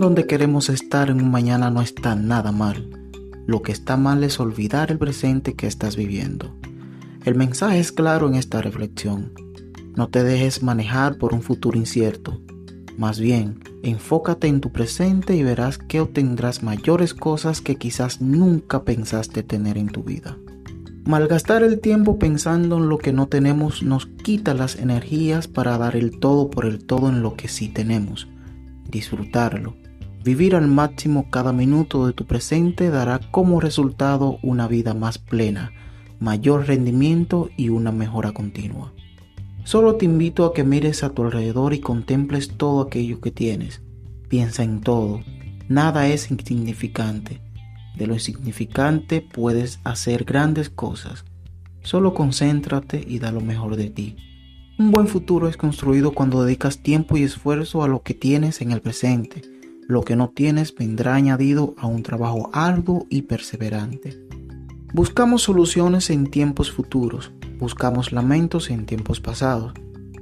Donde queremos estar en un mañana no está nada mal. Lo que está mal es olvidar el presente que estás viviendo. El mensaje es claro en esta reflexión. No te dejes manejar por un futuro incierto. Más bien, enfócate en tu presente y verás que obtendrás mayores cosas que quizás nunca pensaste tener en tu vida. Malgastar el tiempo pensando en lo que no tenemos nos quita las energías para dar el todo por el todo en lo que sí tenemos. Disfrutarlo. Vivir al máximo cada minuto de tu presente dará como resultado una vida más plena, mayor rendimiento y una mejora continua. Solo te invito a que mires a tu alrededor y contemples todo aquello que tienes. Piensa en todo. Nada es insignificante. De lo insignificante puedes hacer grandes cosas. Solo concéntrate y da lo mejor de ti. Un buen futuro es construido cuando dedicas tiempo y esfuerzo a lo que tienes en el presente. Lo que no tienes vendrá añadido a un trabajo arduo y perseverante. Buscamos soluciones en tiempos futuros, buscamos lamentos en tiempos pasados.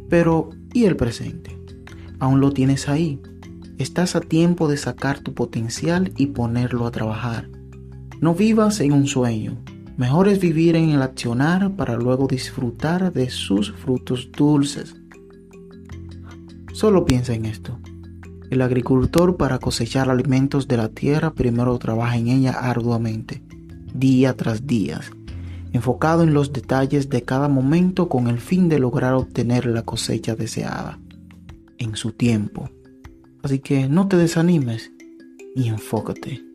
Pero, ¿y el presente? Aún lo tienes ahí. Estás a tiempo de sacar tu potencial y ponerlo a trabajar. No vivas en un sueño. Mejor es vivir en el accionar para luego disfrutar de sus frutos dulces. Solo piensa en esto. El agricultor para cosechar alimentos de la tierra primero trabaja en ella arduamente, día tras día, enfocado en los detalles de cada momento con el fin de lograr obtener la cosecha deseada, en su tiempo. Así que no te desanimes y enfócate.